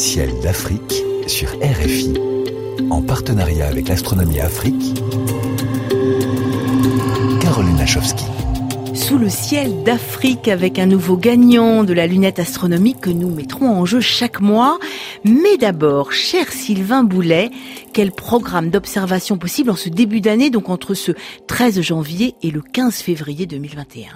Ciel d'Afrique sur RFI, en partenariat avec l'Astronomie Afrique. Caroline Lachowski. Sous le ciel d'Afrique avec un nouveau gagnant de la lunette astronomique que nous mettrons en jeu chaque mois. Mais d'abord, cher Sylvain Boulet, quel programme d'observation possible en ce début d'année, donc entre ce 13 janvier et le 15 février 2021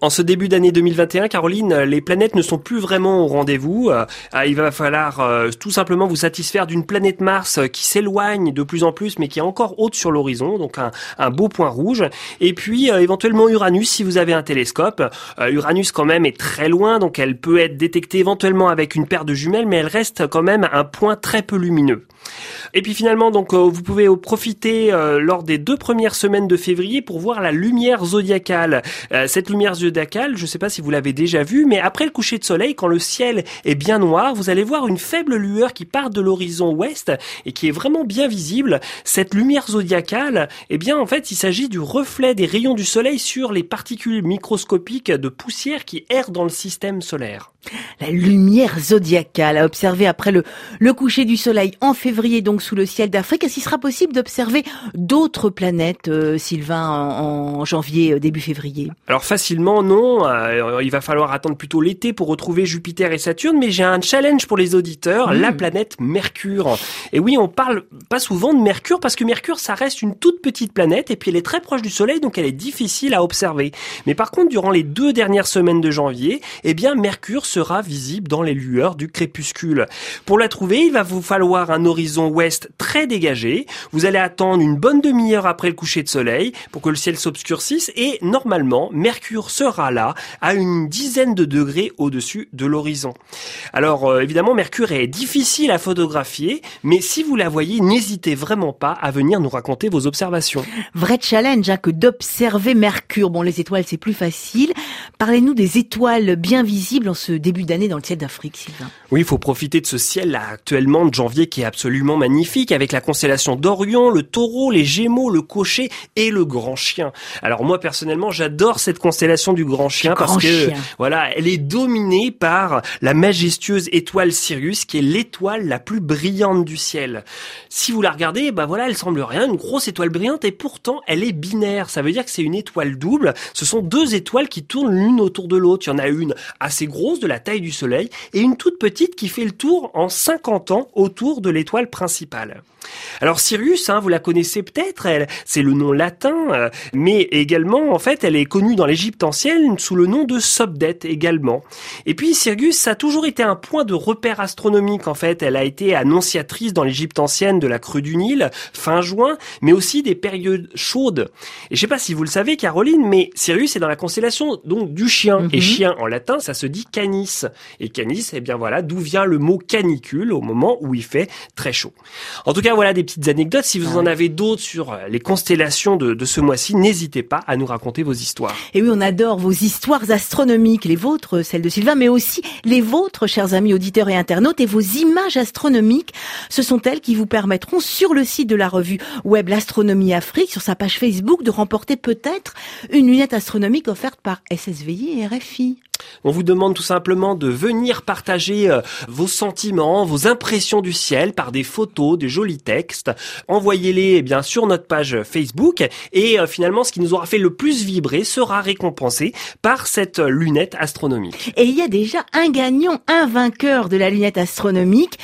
en ce début d'année 2021, Caroline, les planètes ne sont plus vraiment au rendez-vous. Euh, il va falloir euh, tout simplement vous satisfaire d'une planète Mars qui s'éloigne de plus en plus, mais qui est encore haute sur l'horizon, donc un, beau point rouge. Et puis euh, éventuellement Uranus si vous avez un télescope. Uranus quand même est très loin, donc elle peut être détectée éventuellement avec une paire de jumelles, mais elle reste quand même un point très peu lumineux. Et puis finalement, donc vous pouvez profiter lors des deux premières semaines de février pour voir la lumière zodiacale. cette lumière zodiacale je ne sais pas si vous l'avez déjà vu, mais après le coucher de soleil, quand le ciel est bien noir, vous allez voir une faible lueur qui part de l'horizon ouest et qui est vraiment bien visible. Cette lumière zodiacale, eh bien en fait, il s'agit du reflet des rayons du soleil sur les particules microscopiques de poussière qui errent dans le système solaire. La lumière zodiacale à observer après le, le coucher du soleil en février, donc sous le ciel d'Afrique. Est-ce qu'il sera possible d'observer d'autres planètes, euh, Sylvain, en, janvier, euh, début février? Alors facilement, non. Euh, il va falloir attendre plutôt l'été pour retrouver Jupiter et Saturne, mais j'ai un challenge pour les auditeurs, la mmh. planète Mercure. Et oui, on parle pas souvent de Mercure parce que Mercure, ça reste une toute petite planète et puis elle est très proche du Soleil, donc elle est difficile à observer. Mais par contre, durant les deux dernières semaines de janvier, eh bien Mercure sera visible dans les lueurs du crépuscule. Pour la trouver, il va vous falloir un horizon ouest très dégagé. Vous allez attendre une bonne demi-heure après le coucher de soleil pour que le ciel s'obscurcisse et normalement, Mercure sera là à une dizaine de degrés au-dessus de l'horizon. Alors euh, évidemment, Mercure est difficile à photographier, mais si vous la voyez, n'hésitez vraiment pas à venir nous raconter vos observations. Vrai challenge hein, que d'observer Mercure. Bon, les étoiles, c'est plus facile. Parlez-nous des étoiles bien visibles en ce début d'année dans le ciel d'Afrique, Sylvain. Oui, il faut profiter de ce ciel là actuellement de janvier qui est absolument magnifique avec la constellation d'Orion, le Taureau, les Gémeaux, le Cocher et le Grand Chien. Alors moi personnellement, j'adore cette constellation du Grand Chien parce que voilà, elle est dominée par la majestueuse étoile Sirius qui est l'étoile la plus brillante du ciel. Si vous la regardez, bah voilà, elle semble rien, une grosse étoile brillante et pourtant elle est binaire. Ça veut dire que c'est une étoile double. Ce sont deux étoiles qui tournent l'une autour de l'autre. Il y en a une assez grosse de la taille du Soleil et une toute petite qui fait le tour en 50 ans autour de l'étoile principale. Alors Sirius, hein, vous la connaissez peut-être, elle, c'est le nom latin, euh, mais également, en fait, elle est connue dans l'Égypte ancienne sous le nom de Sobdet également. Et puis Sirius, ça a toujours été un point de repère astronomique, en fait. Elle a été annonciatrice dans l'Égypte ancienne de la crue du Nil, fin juin, mais aussi des périodes chaudes. Et je sais pas si vous le savez, Caroline, mais Sirius est dans la constellation donc du chien. Et mhm. chien en latin, ça se dit canis. Et canis, eh bien voilà, d'où vient le mot canicule au moment où il fait très chaud. En tout cas, voilà des petites anecdotes. Si vous en avez d'autres sur les constellations de, ce mois-ci, n'hésitez pas à nous raconter vos histoires. Et oui, on adore vos histoires astronomiques, les vôtres, celles de Sylvain, mais aussi les vôtres, chers amis auditeurs et internautes, et vos images astronomiques. Ce sont elles qui vous permettront, sur le site de la revue web L'Astronomie Afrique, sur sa page Facebook, de remporter peut-être une lunette astronomique offerte par SSVI et RFI. On vous demande tout simplement de venir partager euh, vos sentiments, vos impressions du ciel par des photos, des jolis textes. Envoyez-les eh bien sur notre page Facebook et euh, finalement ce qui nous aura fait le plus vibrer sera récompensé par cette lunette astronomique. Et il y a déjà un gagnant, un vainqueur de la lunette astronomique.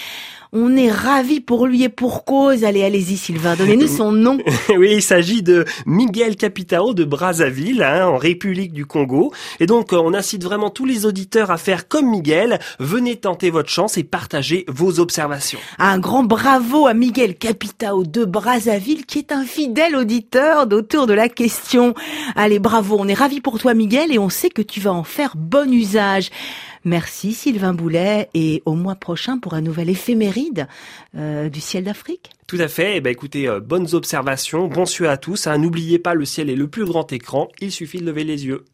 On est ravis pour lui et pour cause. Allez, allez-y, Sylvain, donnez-nous son nom. oui, il s'agit de Miguel Capitao de Brazzaville, hein, en République du Congo. Et donc, euh, on incite vraiment tous les auditeurs à faire comme Miguel. Venez tenter votre chance et partager vos observations. Un grand bravo à Miguel Capitao de Brazzaville, qui est un fidèle auditeur d'autour de la question. Allez, bravo, on est ravis pour toi, Miguel, et on sait que tu vas en faire bon usage. Merci Sylvain Boulet et au mois prochain pour un nouvel éphéméride euh, du ciel d'Afrique. Tout à fait. Eh ben, écoutez, euh, bonnes observations, bon sueur à tous. Hein. N'oubliez pas, le ciel est le plus grand écran. Il suffit de lever les yeux.